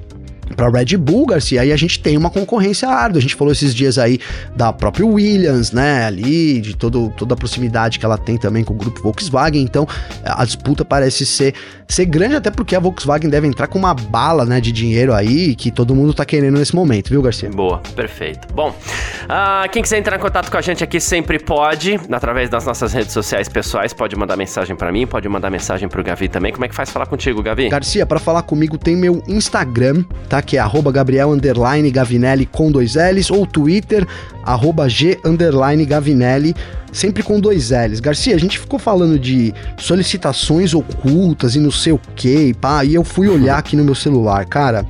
para Red Bull, Garcia, aí a gente tem uma concorrência árdua. A gente falou esses dias aí da própria Williams, né? Ali, de todo, toda a proximidade que ela tem também com o grupo Volkswagen. Então, a disputa parece ser, ser grande, até porque a Volkswagen deve entrar com uma bala, né, de dinheiro aí que todo mundo tá querendo nesse momento, viu, Garcia? Boa, perfeito. Bom, uh, quem quiser entrar em contato com a gente aqui sempre pode, através das nossas redes sociais pessoais, pode mandar mensagem para mim, pode mandar mensagem pro Gavi também. Como é que faz falar contigo, Gavi? Garcia, para falar comigo tem meu Instagram, tá? Tá? Que é arroba Gabriel underline Gavinelli com dois L's, ou Twitter, arroba G underline Gavinelli, sempre com dois L's. Garcia, a gente ficou falando de solicitações ocultas e não sei o que, pá, e eu fui olhar aqui no meu celular, cara.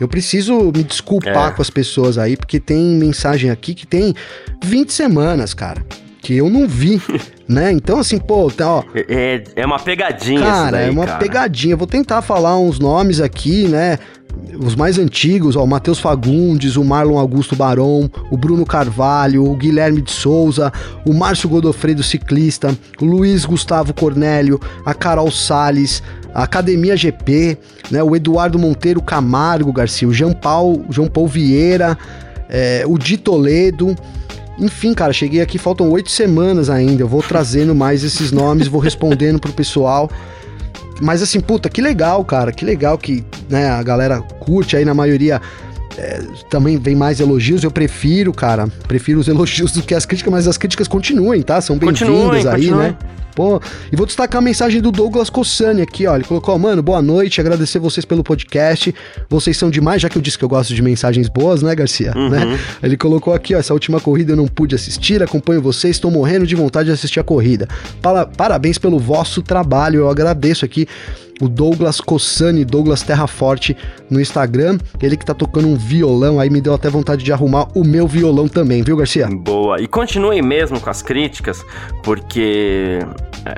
Eu preciso me desculpar é. com as pessoas aí, porque tem mensagem aqui que tem 20 semanas, cara que eu não vi, né? Então, assim, pô, tá, ó. É, é uma pegadinha, Cara, daí, é uma cara. pegadinha. Vou tentar falar uns nomes aqui, né? Os mais antigos, ó, o Matheus Fagundes, o Marlon Augusto Barão, o Bruno Carvalho, o Guilherme de Souza, o Márcio Godofredo Ciclista, o Luiz Gustavo Cornélio, a Carol Sales, a Academia GP, né, o Eduardo Monteiro Camargo Garcia, o Jean Paul, João Paulo Vieira, é, o Di Toledo, enfim, cara, cheguei aqui, faltam oito semanas ainda. Eu vou trazendo mais esses nomes, vou respondendo pro pessoal. Mas assim, puta, que legal, cara. Que legal que né, a galera curte aí na maioria. É, também vem mais elogios, eu prefiro, cara, prefiro os elogios do que as críticas, mas as críticas continuem, tá? São bem-vindas aí, continuem. né? E vou destacar a mensagem do Douglas Cossani aqui, ó. Ele colocou, mano, boa noite, agradecer vocês pelo podcast. Vocês são demais, já que eu disse que eu gosto de mensagens boas, né, Garcia? Uhum. Né? Ele colocou aqui, ó, essa última corrida eu não pude assistir, acompanho vocês, estou morrendo de vontade de assistir a corrida. Parabéns pelo vosso trabalho, eu agradeço aqui o Douglas Cossani, Douglas Terraforte no Instagram. Ele que tá tocando um violão, aí me deu até vontade de arrumar o meu violão também, viu, Garcia? Boa. E continue mesmo com as críticas, porque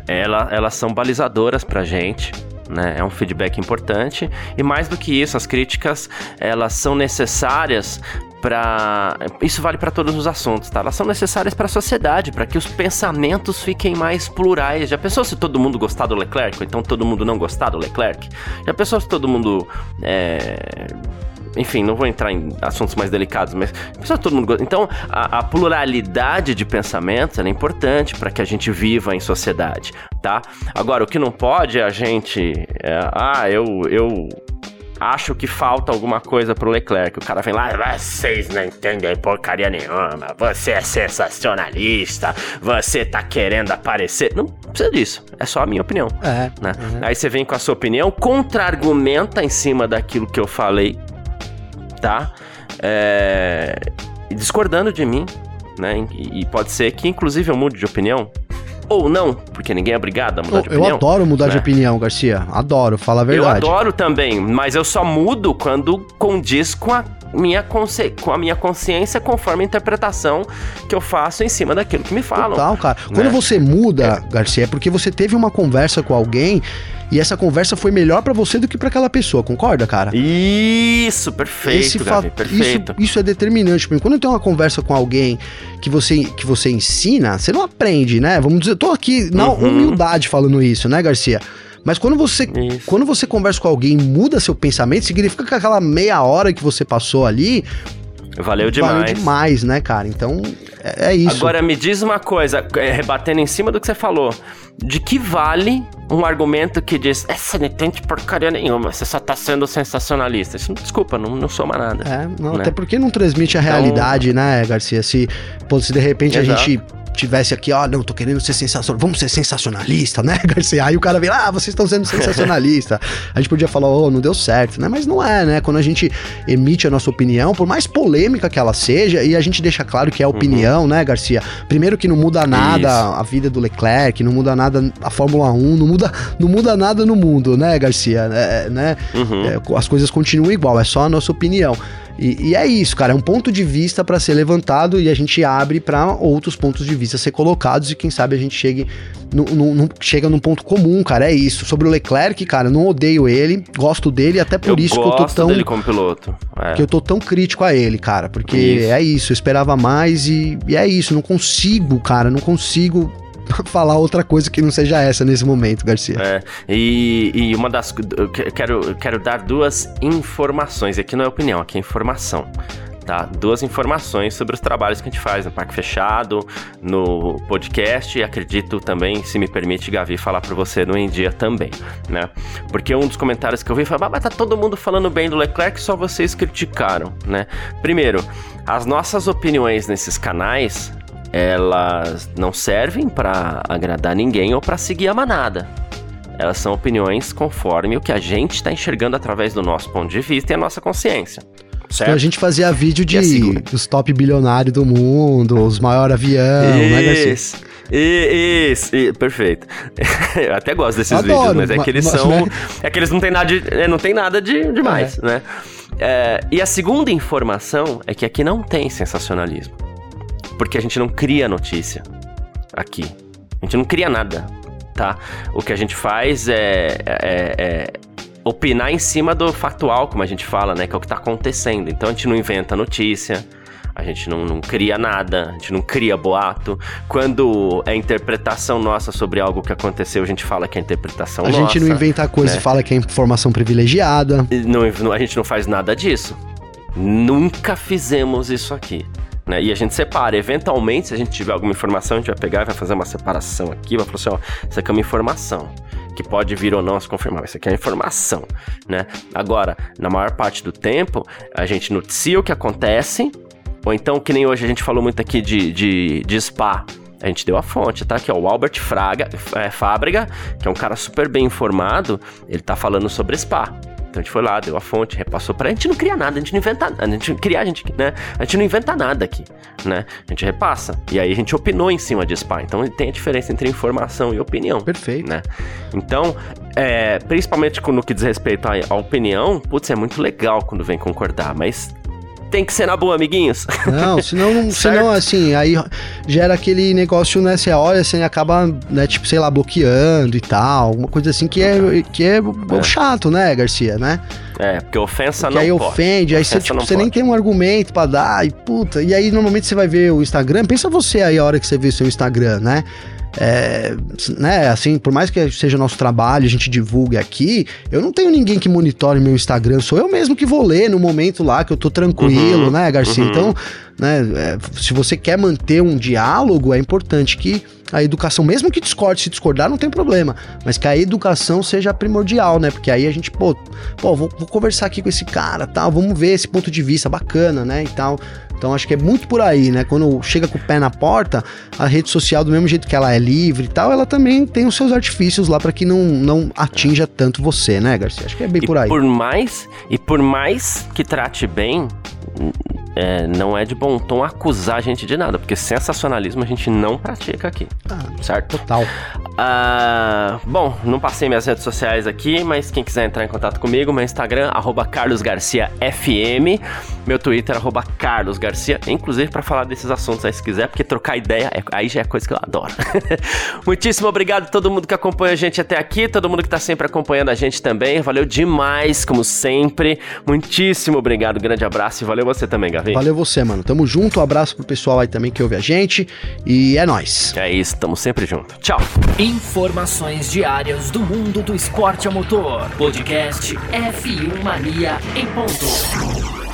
ela, elas são balizadoras pra gente. Né? É um feedback importante e mais do que isso, as críticas elas são necessárias para isso vale para todos os assuntos, tá? Elas são necessárias para a sociedade, para que os pensamentos fiquem mais plurais. Já pensou se todo mundo gostar do Leclerc, ou então todo mundo não gostar do Leclerc? Já pensou se todo mundo é enfim, não vou entrar em assuntos mais delicados, mas todo mundo gosta. Então, a, a, pluralidade de pensamentos é importante para que a gente viva em sociedade, tá? Agora, o que não pode é a gente. É, ah, eu, eu acho que falta alguma coisa pro Leclerc. O cara vem lá, vocês não entendem porcaria nenhuma, você é sensacionalista, você tá querendo aparecer. Não precisa disso, é só a minha opinião. É. Né? Uhum. Aí você vem com a sua opinião, contra-argumenta em cima daquilo que eu falei, tá? É... Discordando de mim, né? E pode ser que, inclusive, eu mude de opinião ou não, porque ninguém é obrigado a mudar eu, de opinião. Eu adoro mudar né? de opinião, Garcia. Adoro, fala a verdade. Eu adoro também, mas eu só mudo quando condiz com a minha com a minha consciência conforme a interpretação que eu faço em cima daquilo que me falam. Total, cara. Né? Quando você muda, é. Garcia, é porque você teve uma conversa com alguém e essa conversa foi melhor para você do que para aquela pessoa, concorda, cara? Isso, perfeito, Esse Gabi, perfeito. Isso, isso é determinante. Porque quando tem uma conversa com alguém que você, que você ensina, você não aprende, né? Vamos dizer, eu tô aqui na uhum. humildade falando isso, né, Garcia? Mas quando você, quando você conversa com alguém e muda seu pensamento, significa que aquela meia hora que você passou ali. Valeu demais. Valeu demais, né, cara? Então, é, é isso. Agora, me diz uma coisa, é, rebatendo em cima do que você falou. De que vale um argumento que diz, essa não entende porcaria nenhuma, você só tá sendo sensacionalista. Isso, desculpa, não, não soma nada. É, não, né? até porque não transmite a realidade, então... né, Garcia? Se, pô, se de repente Exato. a gente tivesse aqui, ó, não, tô querendo ser sensacional, vamos ser sensacionalista, né, Garcia? Aí o cara vem, ah, vocês estão sendo sensacionalista. a gente podia falar, oh, não deu certo, né? Mas não é, né? Quando a gente emite a nossa opinião, por mais polêmica que ela seja, e a gente deixa claro que é opinião, uhum. né, Garcia? Primeiro que não muda nada Isso. a vida do Leclerc, não muda nada a Fórmula 1, não muda, não muda nada no mundo, né, Garcia? É, né? Uhum. É, as coisas continuam igual, é só a nossa opinião. E, e é isso, cara, é um ponto de vista para ser levantado e a gente abre para outros pontos de vista ser colocados e quem sabe a gente chegue no, no, no, chega num ponto comum, cara, é isso. Sobre o Leclerc, cara, não odeio ele, gosto dele, até por eu isso que eu tô tão dele como piloto. É. Que eu tô tão crítico a ele, cara, porque isso. é isso, eu esperava mais e, e é isso, não consigo, cara, não consigo falar outra coisa que não seja essa nesse momento, Garcia. É, e, e uma das. Quero, quero dar duas informações. Aqui não é opinião, aqui é informação. Tá? Duas informações sobre os trabalhos que a gente faz no Parque Fechado, no podcast e acredito também, se me permite, Gavi, falar para você no Em Dia também, né? Porque um dos comentários que eu vi foi, mas tá todo mundo falando bem do Leclerc, só vocês criticaram, né? Primeiro, as nossas opiniões nesses canais, elas não servem para agradar ninguém ou para seguir a manada. Elas são opiniões conforme o que a gente está enxergando através do nosso ponto de vista e a nossa consciência. Certo? Então a gente fazia vídeo de os top bilionários do mundo, os maiores aviões, né, Garcia? Isso, isso, perfeito. Eu até gosto desses Adoro, vídeos, mas é que eles são. Né? É que eles não tem nada de. É, não tem nada de demais, é. né? É, e a segunda informação é que aqui não tem sensacionalismo. Porque a gente não cria notícia aqui. A gente não cria nada, tá? O que a gente faz é, é, é opinar em cima do factual, como a gente fala, né? Que é o que tá acontecendo. Então a gente não inventa notícia, a gente não, não, cria nada, a gente não cria boato. Quando é interpretação nossa sobre algo que aconteceu, a gente fala que é interpretação a nossa. A gente não inventa coisa né? e fala que é informação privilegiada. Não, a gente não faz nada disso. Nunca fizemos isso aqui. Né? E a gente separa. Eventualmente, se a gente tiver alguma informação, a gente vai pegar e vai fazer uma separação aqui, vai falar assim, ó, isso aqui é uma informação que pode vir ou não se confirmar. Isso aqui é informação, né? Agora, na maior parte do tempo, a gente noticia o que acontece, ou então, que nem hoje a gente falou muito aqui de, de, de spa. A gente deu a fonte, tá? Que é o Albert Fraga, é, Fábrega, que é um cara super bem informado, ele tá falando sobre spa. Então a gente foi lá, deu a fonte, repassou pra. A gente não cria nada, a gente não inventa nada. A gente cria, a gente, né? A gente não inventa nada aqui, né? A gente repassa. E aí a gente opinou em cima de SPA. Então tem a diferença entre informação e opinião. Perfeito. Né? Então, é, principalmente no que diz respeito à, à opinião, putz, é muito legal quando vem concordar, mas tem que ser na boa, amiguinhos. Não, senão, senão assim, aí gera aquele negócio, né? Você olha, você acaba, né, tipo, sei lá, bloqueando e tal. Uma coisa assim que é, que é, é. chato, né, Garcia, né? É, porque ofensa porque não aí pode. ofende, aí você, tipo, você nem tem um argumento para dar, e puta. E aí, normalmente, você vai ver o Instagram. Pensa você aí a hora que você vê o seu Instagram, né? É, né, assim, por mais que seja nosso trabalho, a gente divulgue aqui, eu não tenho ninguém que monitore meu Instagram, sou eu mesmo que vou ler no momento lá que eu tô tranquilo, uhum, né, Garcia? Uhum. Então, né, é, se você quer manter um diálogo, é importante que a educação, mesmo que discorde, se discordar não tem problema, mas que a educação seja primordial, né? Porque aí a gente, pô, pô vou, vou conversar aqui com esse cara, tal, vamos ver esse ponto de vista bacana, né, e tal. Então acho que é muito por aí, né? Quando chega com o pé na porta, a rede social, do mesmo jeito que ela é livre e tal, ela também tem os seus artifícios lá para que não, não atinja tanto você, né, Garcia? Acho que é bem e por aí. Por mais, e por mais que trate bem, é, não é de bom tom acusar a gente de nada, porque sensacionalismo a gente não pratica aqui. Ah, certo? Total. Ah, bom, não passei minhas redes sociais aqui, mas quem quiser entrar em contato comigo, meu Instagram, carlosgarciafm, meu Twitter, carlosgarcia, inclusive para falar desses assuntos aí se quiser, porque trocar ideia, é, aí já é coisa que eu adoro. Muitíssimo obrigado a todo mundo que acompanha a gente até aqui, todo mundo que tá sempre acompanhando a gente também, valeu demais, como sempre. Muitíssimo obrigado, grande abraço e valeu você também, Gavi. Valeu você, mano. Tamo junto, um abraço pro pessoal aí também que ouve a gente e é nós. É isso, tamo sempre junto. Tchau. Informações diárias do mundo do esporte a motor. Podcast F1 Mania em ponto.